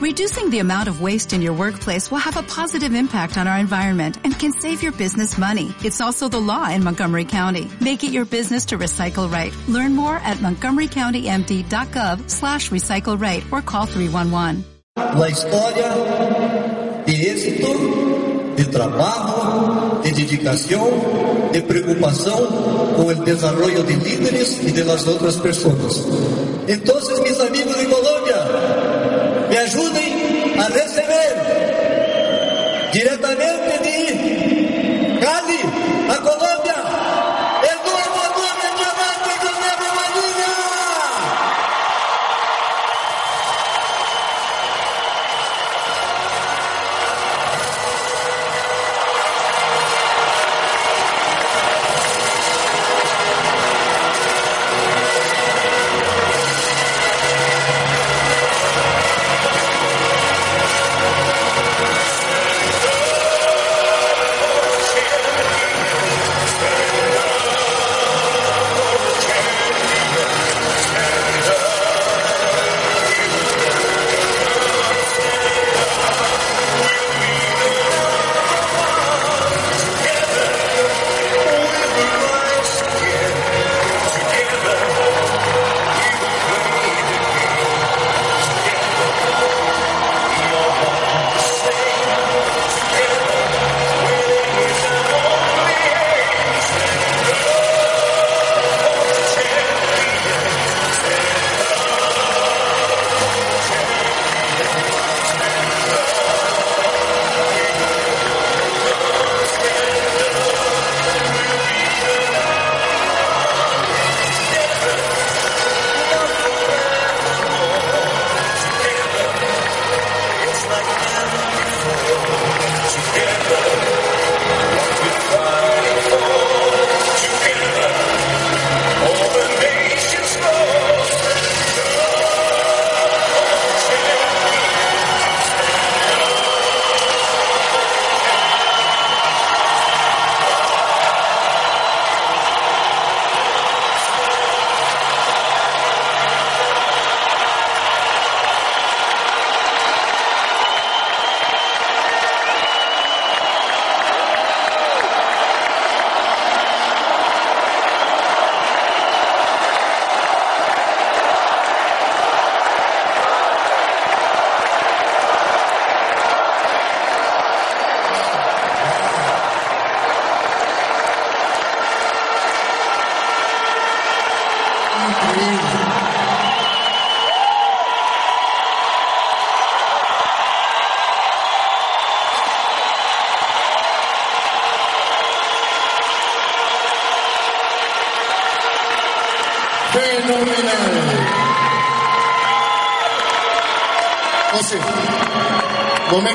Reducing the amount of waste in your workplace will have a positive impact on our environment and can save your business money. It's also the law in Montgomery County. Make it your business to recycle right. Learn more at montgomerycountymd.gov slash recycle right or call 311. La historia de éxito, de trabajo, de dedicación, de preocupación con el desarrollo de líderes y de las otras personas. Entonces, mis amigos de Colombia, me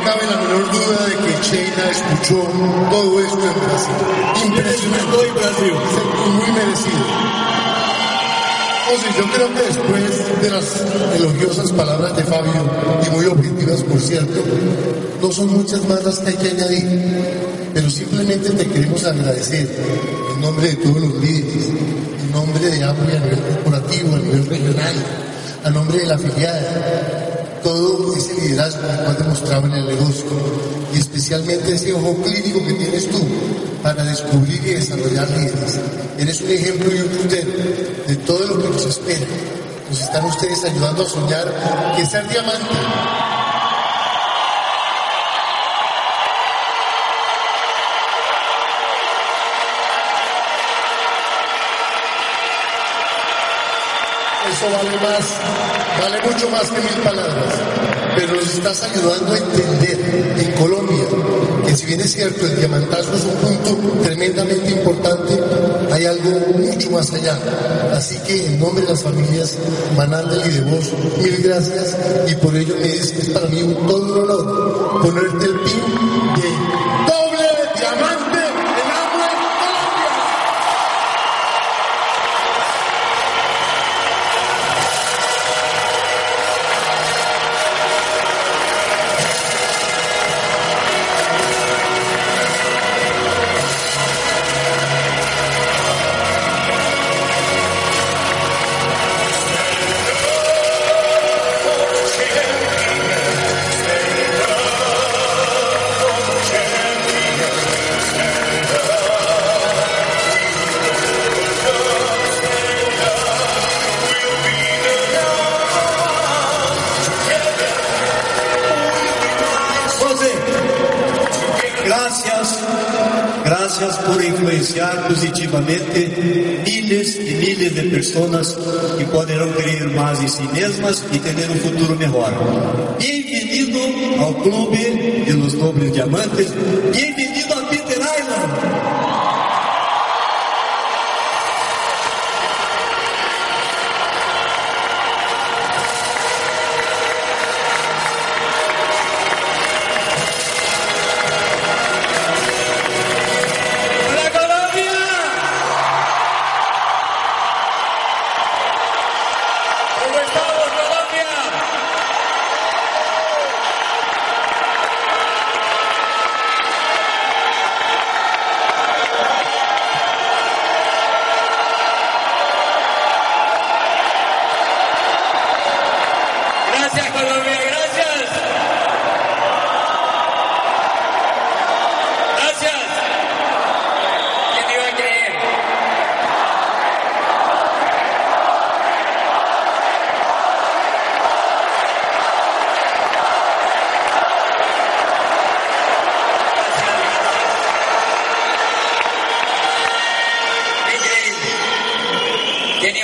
cabe la menor duda de que Sheila escuchó todo esto en Brasil. Impresionante. Estoy Brasil. Muy merecido. José, yo creo que después de las elogiosas palabras de Fabio, y muy objetivas por cierto, no son muchas más las que hay que añadir, pero simplemente te queremos agradecer en nombre de todos los líderes, en nombre de AMRI a nivel corporativo, a nivel regional, a nombre de la afiliada, todo ese liderazgo que has demostrado en el negocio y especialmente ese ojo clínico que tienes tú para descubrir y desarrollar líderes. Eres un ejemplo y un puntero de todo lo que nos espera. Nos están ustedes ayudando a soñar que ser diamante Eso vale más, vale mucho más que mil palabras. Pero nos estás ayudando a entender en Colombia que si bien es cierto el diamantazo es un punto tremendamente importante, hay algo mucho más allá. Así que en nombre de las familias Manández y de vos, mil gracias y por ello es, es para mí un todo un honor ponerte el pin de miles de personas que podrán creer más en sí mismas y tener un futuro mejor. Bienvenido al Club de los Nobles Diamantes. Bienvenido a Peter Island.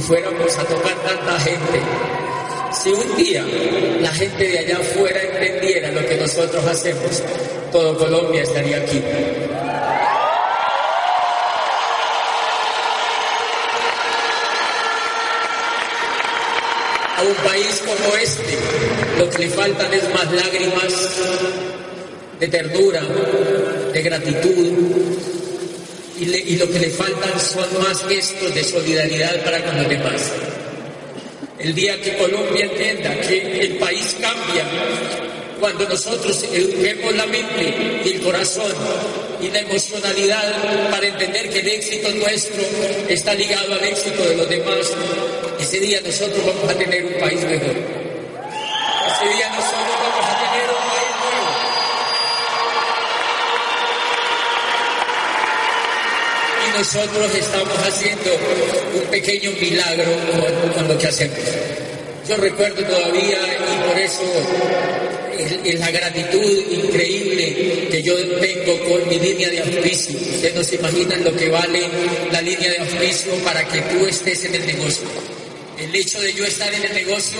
fuéramos a tocar tanta gente. Si un día la gente de allá afuera entendiera lo que nosotros hacemos, todo Colombia estaría aquí. A un país como este, lo que le faltan es más lágrimas de ternura, de gratitud, y, lo que le faltan son más gestos de solidaridad para con los demás. El día que Colombia entienda que el país cambia, cuando nosotros eduquemos la mente y el corazón y la emocionalidad para entender que el éxito nuestro está ligado al éxito de los demás, ese día nosotros vamos a tener un país mejor. Ese día nosotros vamos a tener un país nosotros estamos haciendo un pequeño milagro con, lo que hacemos. Yo recuerdo todavía y por eso es, la gratitud increíble que yo tengo con mi línea de auspicio. Ustedes no se imaginan lo que vale la línea de auspicio para que tú estés en el negocio. El hecho de yo estar en el negocio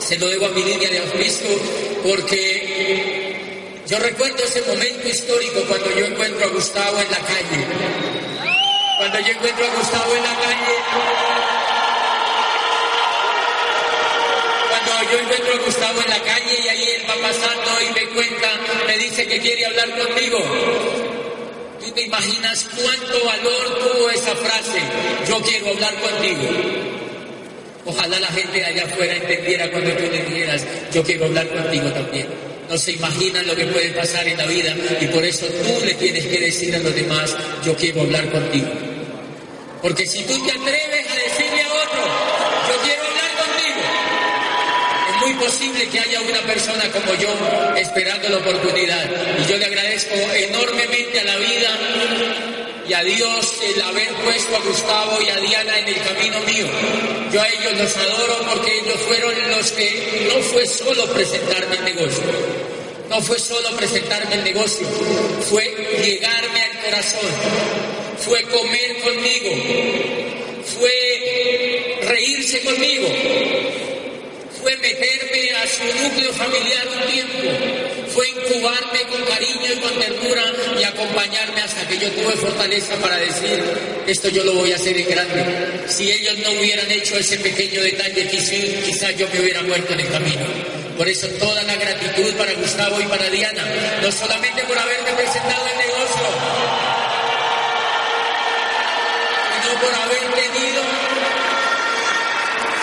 se lo debo a mi línea de auspicio porque yo recuerdo ese momento histórico cuando yo encuentro a Gustavo en la calle cuando yo encuentro a Gustavo en la calle, cuando yo encuentro a Gustavo en la calle y ahí él va pasando y me cuenta, me dice que quiere hablar conmigo. ¿Tú te imaginas cuánto valor tuvo esa frase? Yo quiero hablar contigo. Ojalá la gente allá afuera entendiera cuando tú le dijeras, yo quiero hablar contigo también. No se imaginan lo que puede pasar en la vida y por eso tú le tienes que decir a los demás, yo quiero hablar contigo. Porque si tú te atreves a decirle a otro, yo quiero hablar contigo, es muy posible que haya una persona como yo esperando la oportunidad. Y yo le agradezco enormemente a la vida y a Dios el haber puesto a Gustavo y a Diana en el camino mío. Yo a ellos los adoro porque ellos fueron los que no fue solo presentarme el negocio, no fue solo presentarme el negocio, fue llegarme al corazón fue comer conmigo, fue reírse conmigo, fue meterme a su núcleo familiar un tiempo, fue incubarme con cariño y con ternura y acompañarme hasta que yo tuve fortaleza para decir, esto yo lo voy a hacer en grande. Si ellos no hubieran hecho ese pequeño detalle, quizás yo me hubiera muerto en el camino. Por eso toda la gratitud para Gustavo y para Diana, no solamente por haberme presentado el negocio, sino por haber tenido,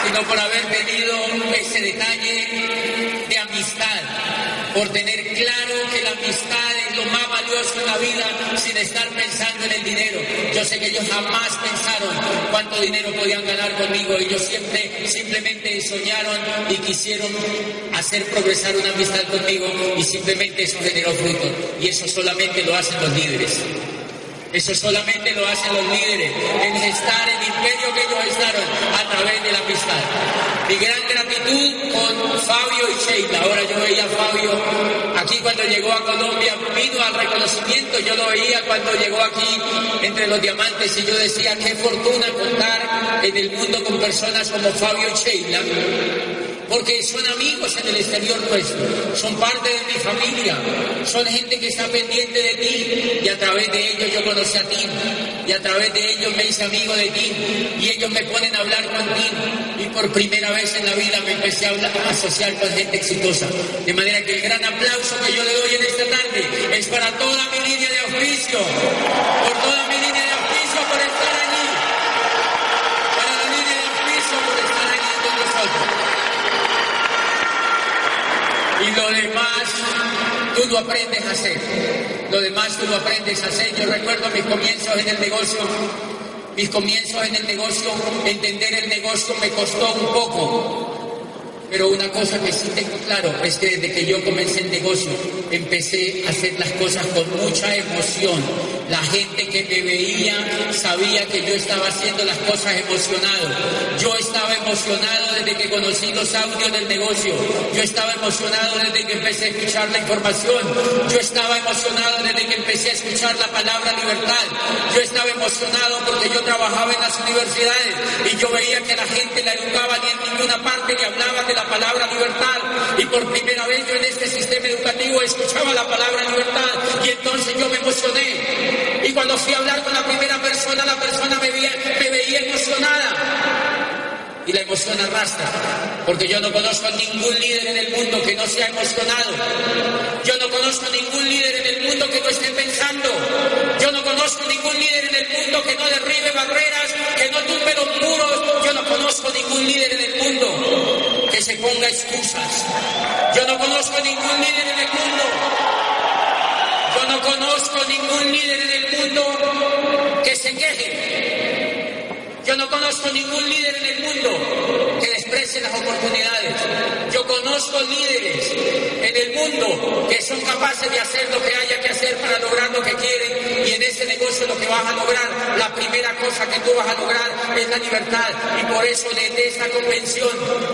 sino por haber tenido ese detalle de amistad, por tener claro que la amistad es lo más valioso en la vida sin estar pensando en el dinero. Yo sé que ellos jamás pensaron cuánto dinero podían ganar conmigo. Ellos siempre simplemente soñaron y quisieron hacer progresar una amistad conmigo y simplemente eso generó fruto. Y eso solamente lo hacen los líderes. Eso solamente lo hacen los líderes, en gestar el imperio que ellos gestaron a través de la amistad. Mi gran gratitud con Fabio y Sheila. Ahora yo veía a Fabio aquí cuando llegó a Colombia, vino al reconocimiento, yo lo veía cuando llegó aquí entre los diamantes y yo decía, qué fortuna contar en el mundo con personas como Fabio y Sheila porque son amigos en el exterior nuestro, son parte de mi familia, son gente que está pendiente de ti y a través de ellos yo conocí a ti y a través de ellos me hice amigo de ti y ellos me ponen a hablar contigo y por primera vez en la vida me empecé a, asociar con gente exitosa. De manera que el gran aplauso que yo le doy en esta tarde es para toda mi línea de oficio, por toda Y lo demás tú lo aprendes a hacer. Lo demás tú aprendes a hacer. Yo recuerdo mis comienzos en el negocio. Mis comienzos en el negocio, entender el negocio me costó un poco. Pero una cosa que sí tengo claro es que desde que yo comencé el negocio empecé a hacer las cosas con mucha emoción. La gente que me veía sabía que yo estaba haciendo las cosas emocionado. Yo estaba emocionado desde que conocí los audios del negocio. Yo estaba emocionado desde que empecé a escuchar la información. Yo estaba emocionado desde que empecé a escuchar la palabra libertad. Yo estaba emocionado porque yo trabajaba en las universidades y yo veía que la gente la educaba ni en ninguna parte ni hablaba de la palabra libertad. Y por primera vez yo en este sistema educativo escuchaba la palabra libertad y entonces yo me emocioné. Y cuando fui a hablar con la primera persona, la persona me veía, me veía emocionada. Y la emoción arrastra, porque yo no conozco a ningún líder en el mundo que no sea emocionado. Yo no conozco ningún líder en el mundo que no esté pensando. Yo no conozco ningún líder en el mundo que no derribe barreras, que no tumbe los muros. Yo no conozco ningún líder en el mundo que se ponga excusas. Yo no conozco ningún líder en el mundo no conozco ningún líder en el mundo que se queje. Yo no conozco ningún líder en el mundo que desprecie las oportunidades. Yo conozco líderes en el mundo que son capaces de hacer lo que haya que hacer para lograr lo que quieren y en ese negocio lo que vas a lograr, la primera cosa que tú vas a lograr es la libertad y por eso desde esta convención,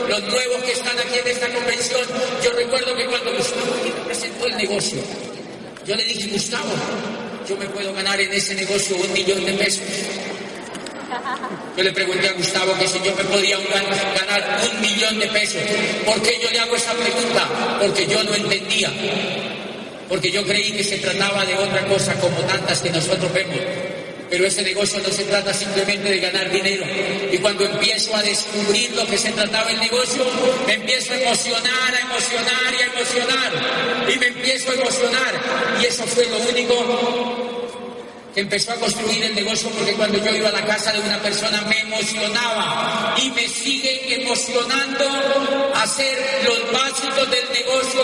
los nuevos que están aquí en esta convención, yo recuerdo que cuando Gustavo presentó el negocio, yo le dije, Gustavo, yo me puedo ganar en ese negocio un millón de pesos. Yo le pregunté a Gustavo que si yo me podía ganar un millón de pesos. ¿Por qué yo le hago esa pregunta? Porque yo no entendía. Porque yo creí que se trataba de otra cosa como tantas que nosotros vemos. Pero ese negocio no se trata simplemente de ganar dinero. Y cuando empiezo a descubrir lo que se trataba el negocio, me empiezo a emocionar, a emocionar y a emocionar. Y me empiezo a emocionar. Y eso fue lo único que empezó a construir el negocio porque cuando yo iba a la casa de una persona me emocionaba y me sigue emocionando hacer los básicos del negocio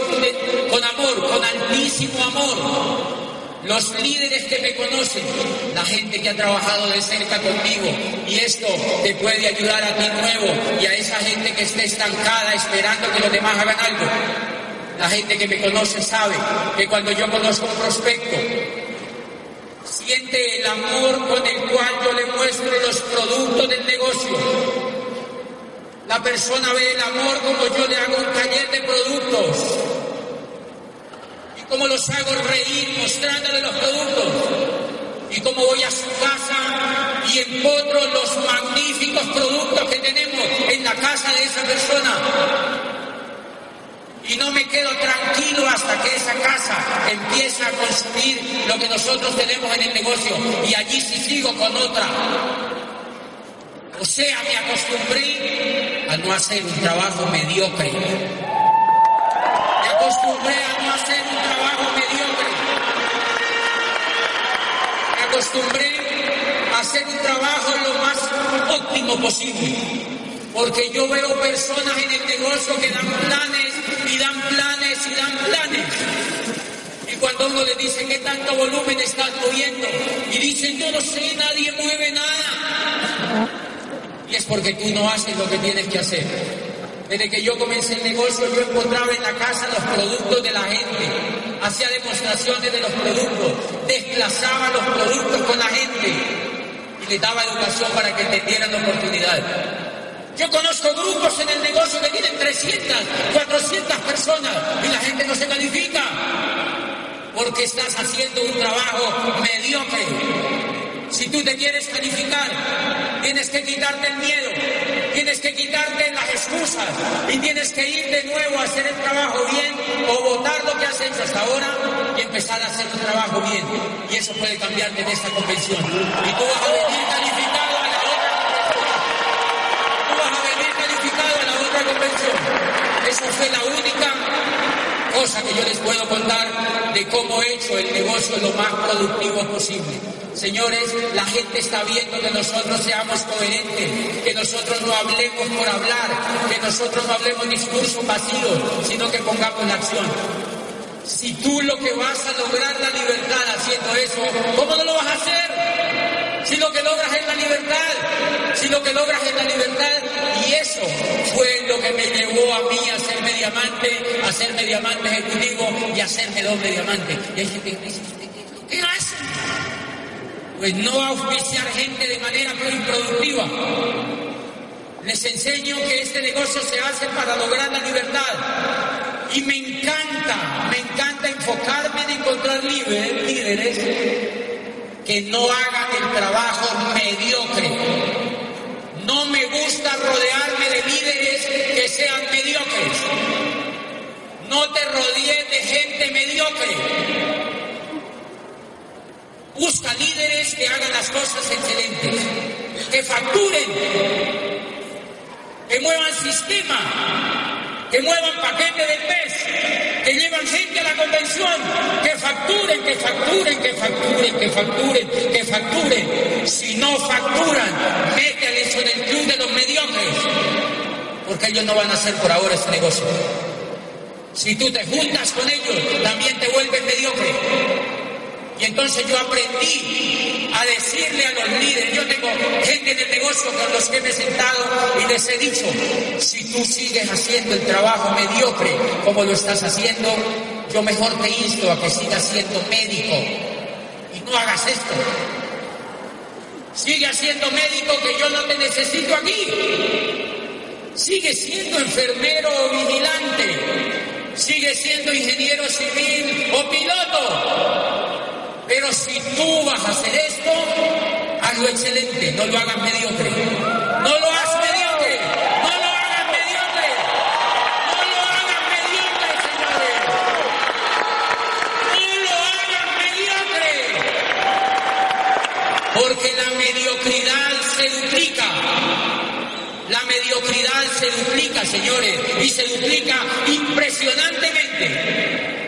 con, amor, con altísimo amor los líderes que me conocen, la gente que ha trabajado de cerca conmigo. Y esto te puede ayudar a ti nuevo y a esa gente que esté estancada esperando que los demás hagan algo. La gente que me conoce sabe que cuando yo conozco un prospecto, siente el amor con el cual yo le muestro los productos del negocio. La persona ve el amor como yo le hago un taller de productos cómo los hago reír mostrándole los productos y cómo voy a su casa y empotro los magníficos productos que tenemos en la casa de esa persona. Y no me quedo tranquilo hasta que esa casa empiece a consumir lo que nosotros tenemos en el negocio. Y allí sí sigo con otra. O sea, me acostumbré a no hacer un trabajo mediocre acostumbré a no hacer un trabajo mediocre. Me acostumbré a hacer un trabajo lo más óptimo posible. Porque yo veo personas en el negocio que dan planes y dan planes y dan planes. Y cuando uno le dice qué tanto volumen estás moviendo y dicen yo no sé, nadie mueve nada. Y es porque tú no haces lo que tienes que hacer. Desde que yo comencé el negocio, yo encontraba en la casa los productos de la gente, hacía demostraciones de los productos, desplazaba los productos con la gente y les daba educación para que entendieran la oportunidad. Yo conozco grupos en el negocio que tienen 300, 400 personas y la gente no se califica porque estás haciendo un trabajo mediocre. Si tú te quieres calificar, tienes que quitarte el miedo, tienes que quitarte las excusas y tienes que ir de nuevo a hacer el trabajo bien o votar lo que has hecho hasta ahora y empezar a hacer un trabajo bien. Y eso puede cambiarte en esta convención. Y tú vas a venir calificado a la otra convención. Tú vas a venir calificado a la otra convención. Esa fue la única cosa que yo les puedo contar de cómo he hecho el negocio lo más productivo posible. Señores, la gente está viendo que nosotros seamos coherentes, que nosotros no hablemos por hablar, que nosotros no hablemos discursos vacíos, sino que pongamos la acción. Si tú lo que vas a lograr la libertad haciendo eso, ¿cómo no lo vas a hacer? Si lo que logras es la libertad, si lo que logras es la libertad, y eso fue lo que me llevó a mí a ser mediamante, a ser mediamante ejecutivo y a hacerme doble diamante. Y hay gente dice, ¿qué hacen? Pues no auspiciar gente de manera muy improductiva. Les enseño que este negocio se hace para lograr la libertad. Y me encanta, me encanta enfocarme en encontrar líderes que no hagan el trabajo mediocre. No me gusta rodearme de líderes que sean mediocres. No te rodees de gente mediocre. Busca líderes que hagan las cosas excelentes, que facturen, que muevan sistema, que muevan paquete de pez, que llevan gente a la convención, que facturen, que facturen, que facturen, que facturen, que facturen. Si no facturan, mételes en el club de los mediocres, porque ellos no van a hacer por ahora este negocio. Si tú te juntas con ellos, también te vuelves mediocre. Y entonces yo aprendí a decirle a los líderes, yo tengo gente del negocio con los que me he sentado y les he dicho, si tú sigues haciendo el trabajo mediocre como lo estás haciendo, yo mejor te insto a que sigas siendo médico y no hagas esto. Sigue siendo médico que yo no te necesito aquí. Sigue siendo enfermero o vigilante. Sigue siendo ingeniero civil o piloto. Pero si tú vas a hacer esto, hazlo excelente, no lo hagas mediocre. No lo hagas mediocre, no lo hagas mediocre. No lo hagas mediocre, señores. No lo hagas mediocre. Porque la mediocridad se duplica. La mediocridad se duplica, señores, y se duplica impresionantemente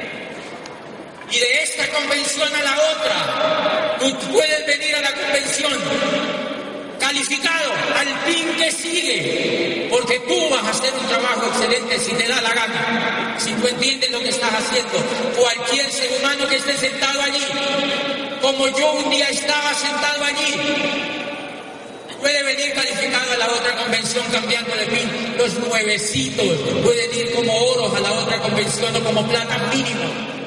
y de esta convención a la otra. Tú puedes venir a la convención calificado al fin que sigue, porque tú vas a hacer un trabajo excelente si te da la gana, si tú entiendes lo que estás haciendo. Cualquier ser humano que esté sentado allí, como yo un día estaba sentado allí, puede venir calificado a la otra convención cambiando de pin. Los nuevecitos pueden ir como oros a la otra convención o como plata mínimo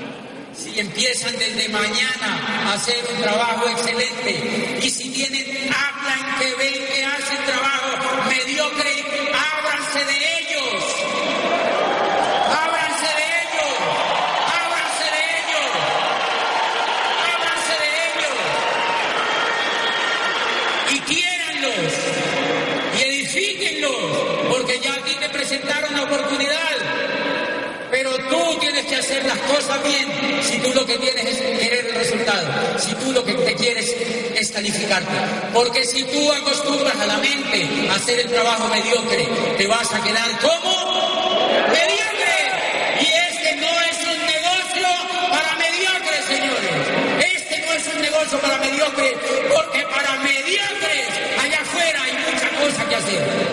si empiezan desde mañana a hacer un trabajo excelente y si tienen, hablan que ven que hacen trabajo mediocre, ábranse de ellos. Ábranse de ellos. Ábranse de ellos. Ábranse de ellos. Y quiéranlos. Y edifíquenlos. Porque ya aquí te presentaron la oportunidad hacer las cosas bien si tú lo que tienes es querer el resultado, si tú lo que te quieres es calificarte. Porque si tú acostumbras a la mente a hacer el trabajo mediocre, te vas a quedar como mediocre. Y este no es un negocio para mediocres, señores. Este no es un negocio para mediocres, porque para mediocres allá afuera hay mucha cosa que hacer.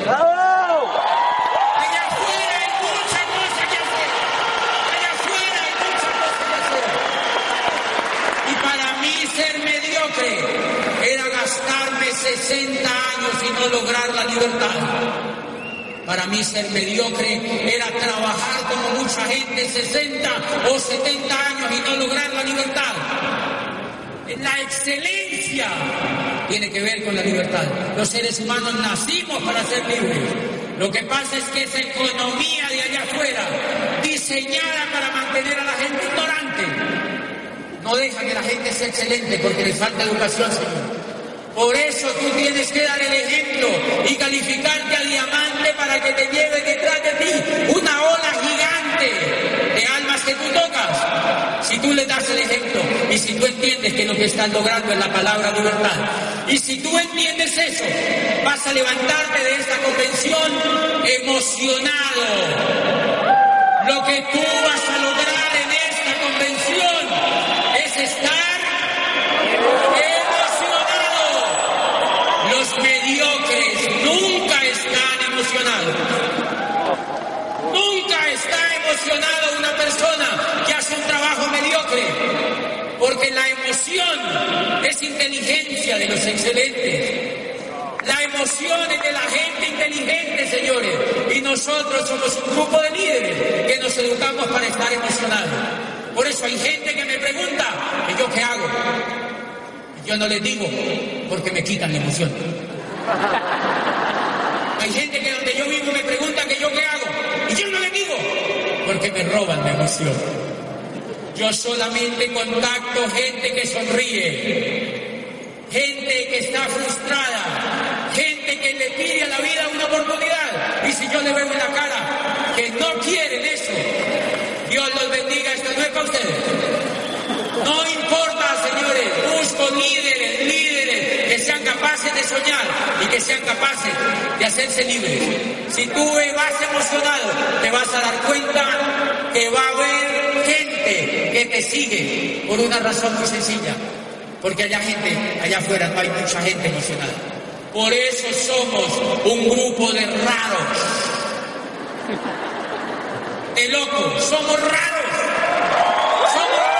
60 años y no lograr la libertad. Para mí ser mediocre era trabajar como mucha gente 60 o 70 años y no lograr la libertad. La excelencia tiene que ver con la libertad. Los seres humanos nacimos para ser libres. Lo que pasa es que esa economía de allá afuera, diseñada para mantener a la gente ignorante, no deja que la gente sea excelente porque les falta educación, Señor. Por eso tú tienes que dar el ejemplo y calificarte a diamante para que te lleve detrás de ti una ola gigante de almas que tú tocas. Si tú le das el ejemplo y si tú entiendes que lo que estás logrando es la palabra libertad, y si tú entiendes eso, vas a levantarte de esta convención emocionado. Lo que tú vas a lograr en esta convención es estar Los mediocres nunca están emocionados. Nunca está emocionado una persona que hace un trabajo mediocre. Porque la es inteligencia de los excelentes. La emoción es de la gente inteligente, señores. Y nosotros somos un grupo de líderes que nos educamos para estar emocionados. Por eso hay gente que me pregunta, ¿y yo qué hago? Yo no les digo porque me quitan la emoción. Hay gente que donde yo vivo me pregunta que yo qué hago. Y yo no les digo porque me roban la emoción. Yo solamente contacto gente que sonríe, gente que está frustrada, gente que le pide a la vida una oportunidad. Y si yo le veo en la cara que no quieren eso, Dios los bendiga, esto no es para ustedes. No importa, señores, busco líderes, líderes que sean capaces de soñar y que sean capaces de hacerse libres. Si tú vas emocionado, te vas a dar cuenta que va sigue por una razón muy sencilla. Porque allá gente, allá afuera no hay mucha gente emocionada. Por eso somos un grupo de raros. De locos, somos raros. A mí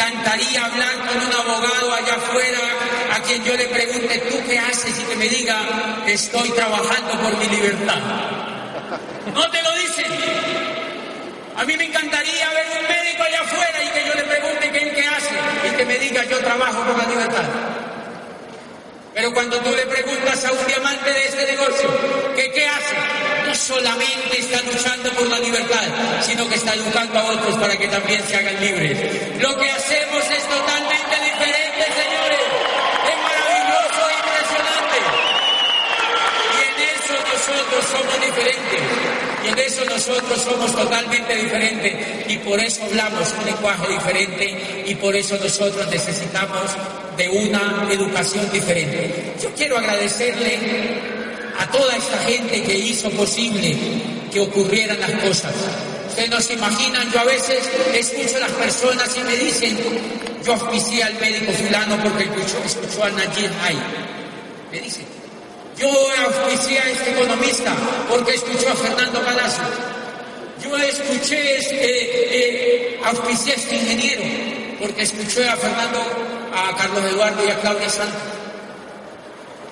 encantaría hablar con un abogado allá afuera a quien yo le pregunte, ¿tú qué haces? Y que me diga, estoy trabajando por mi libertad. No te lo dicen. A mí me encantaría ver un médico allá afuera y que yo le pregunte qué, qué hace y que me diga, yo trabajo por la libertad. Pero cuando tú le preguntas a un diamante de este negocio qué hace, no solamente está luchando por la libertad, sino que está educando a otros para que también se hagan libres. Lo que hacemos es totalmente diferente, señores. Es maravilloso e impresionante. Y en eso nosotros somos diferentes. En eso nosotros somos totalmente diferentes. Y por eso hablamos un lenguaje diferente. Y por eso nosotros necesitamos de una educación diferente. Yo quiero agradecerle a toda esta gente que hizo posible que ocurrieran las cosas. Ustedes no imaginan, yo a veces escucho a las personas y me dicen, yo auspicié al médico fulano porque escuchó, escuchó a Najib Hay. Me dicen, yo auspicié a este economista porque escuchó a Fernando Palacio. Yo escuché, este, eh, auspicié a este ingeniero porque escuché a Fernando a Carlos Eduardo y a Claudia Santos.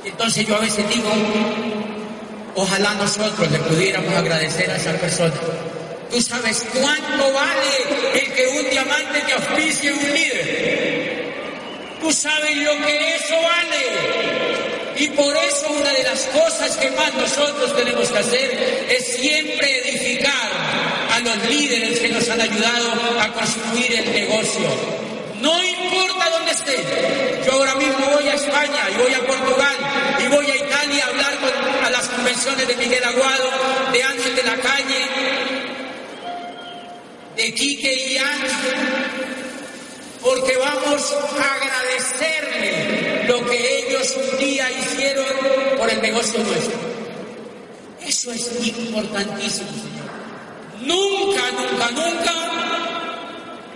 Entonces yo a veces digo, ojalá nosotros le pudiéramos agradecer a esa persona. ¿Tú sabes cuánto vale el que un diamante te auspicie un líder? ¿Tú sabes lo que eso vale? Y por eso una de las cosas que más nosotros tenemos que hacer es siempre edificar a los líderes que nos han ayudado a construir el negocio. No importa dónde esté. Yo ahora mismo voy a España y voy a Portugal y voy a Italia a hablar a las convenciones de Miguel Aguado, de Ángel de la Calle, de Quique y Ángel, porque vamos a agradecerle lo que ellos un día hicieron por el negocio nuestro. Eso es importantísimo, señor. Nunca, nunca, nunca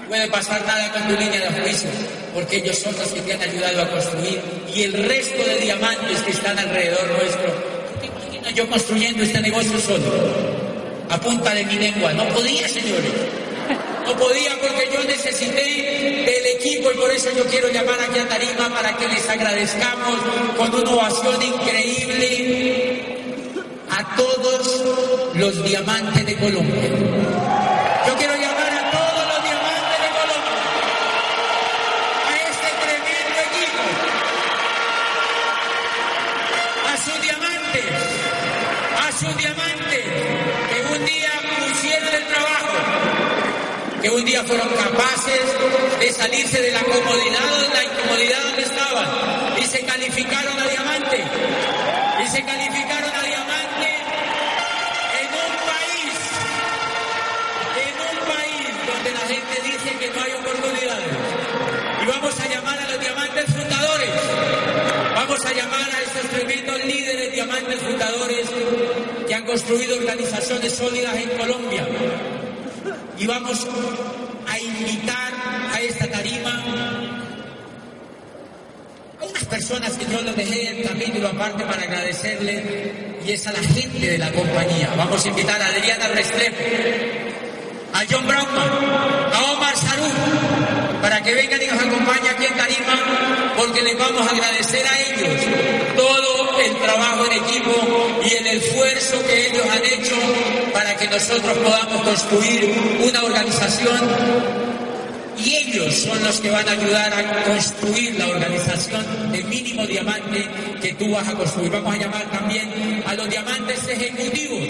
puede pasar nada con tu línea de juicio, porque ellos son los que te han ayudado a construir y el resto de diamantes que están alrededor nuestro. ¿Tú te imaginas yo construyendo este negocio solo? A punta de mi lengua. No podía, señores. No podía porque yo necesité del equipo y por eso yo quiero llamar aquí a Tarima para que les agradezcamos con una ovación increíble a todos los diamantes de Colombia. Yo quiero llamar a todos los diamantes de Colombia, a este tremendo equipo, a sus diamantes, a sus diamantes un día fueron capaces de salirse de la comodidad, de la incomodidad donde estaban y se calificaron a diamante, y se calificaron a diamante en un país, en un país donde la gente dice que no hay oportunidades. Y vamos a llamar a los diamantes fundadores, vamos a llamar a estos tremendos líderes diamantes fundadores que han construido organizaciones sólidas en Colombia. Y vamos a invitar a esta tarima a unas personas que yo lo dejé el capítulo aparte para agradecerle y es a la gente de la compañía. Vamos a invitar a Adriana Restrepo, a John Brownman, a Omar Sarú, para que vengan y nos acompañen aquí en Tarima, porque les vamos a agradecer a ellos el trabajo en equipo y el esfuerzo que ellos han hecho para que nosotros podamos construir una organización y ellos son los que van a ayudar a construir la organización de mínimo diamante que tú vas a construir. Vamos a llamar también a los diamantes ejecutivos,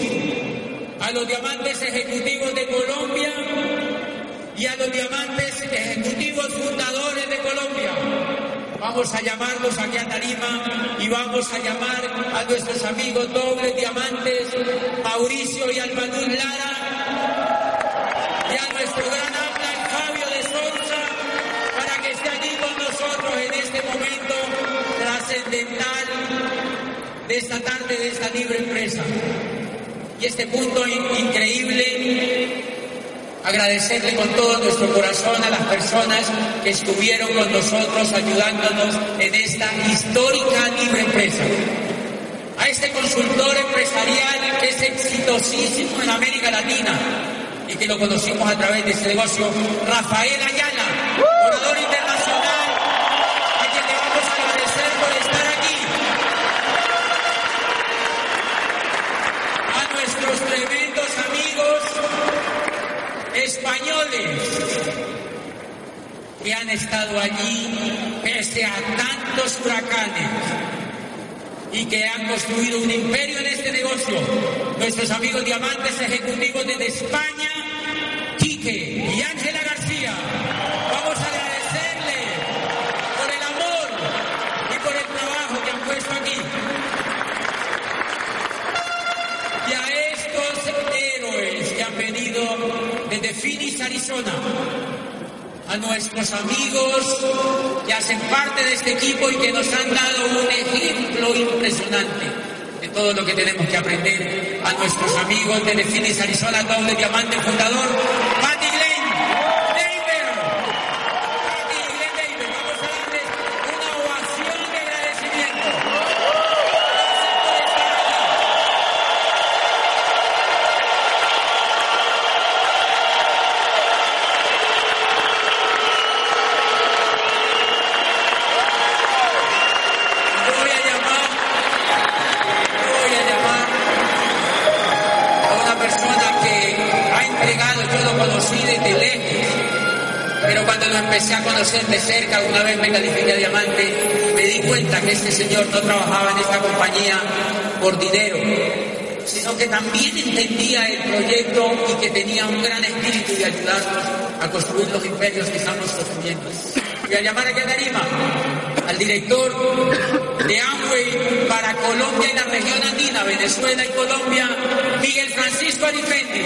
a los diamantes ejecutivos de Colombia y a los diamantes ejecutivos fundadores de Colombia. Vamos a llamarlos aquí a Tarima y vamos a llamar a nuestros amigos dobles diamantes, Mauricio y Almadún Lara, y a nuestro gran Atlas, Fabio de Sousa, para que esté aquí con nosotros en este momento trascendental de esta tarde, de esta libre empresa. Y este punto in- increíble agradecerle con todo nuestro corazón a las personas que estuvieron con nosotros ayudándonos en esta histórica libre empresa. A este consultor empresarial que es exitosísimo en América Latina y que lo conocimos a través de este negocio, Rafael Ayala, orador internacional, a quien le vamos a agradecer por estar aquí. A nuestros tremendos amigos españoles que han estado allí pese a tantos huracanes y que han construido un imperio en este negocio. Nuestros amigos diamantes ejecutivos desde España, Quique y Ángela García. Desde Phoenix, Arizona, a nuestros amigos que hacen parte de este equipo y que nos han dado un ejemplo impresionante de todo lo que tenemos que aprender, a nuestros amigos de Phoenix, Arizona, doble diamante fundador, conocer de cerca, una vez me califiqué diamante, me di cuenta que este señor no trabajaba en esta compañía por dinero, sino que también entendía el proyecto y que tenía un gran espíritu de ayudarnos a construir los imperios que estamos construyendo. Voy a llamar a Tarima al director de Amway para Colombia y la región andina, Venezuela y Colombia, Miguel Francisco Arifendi.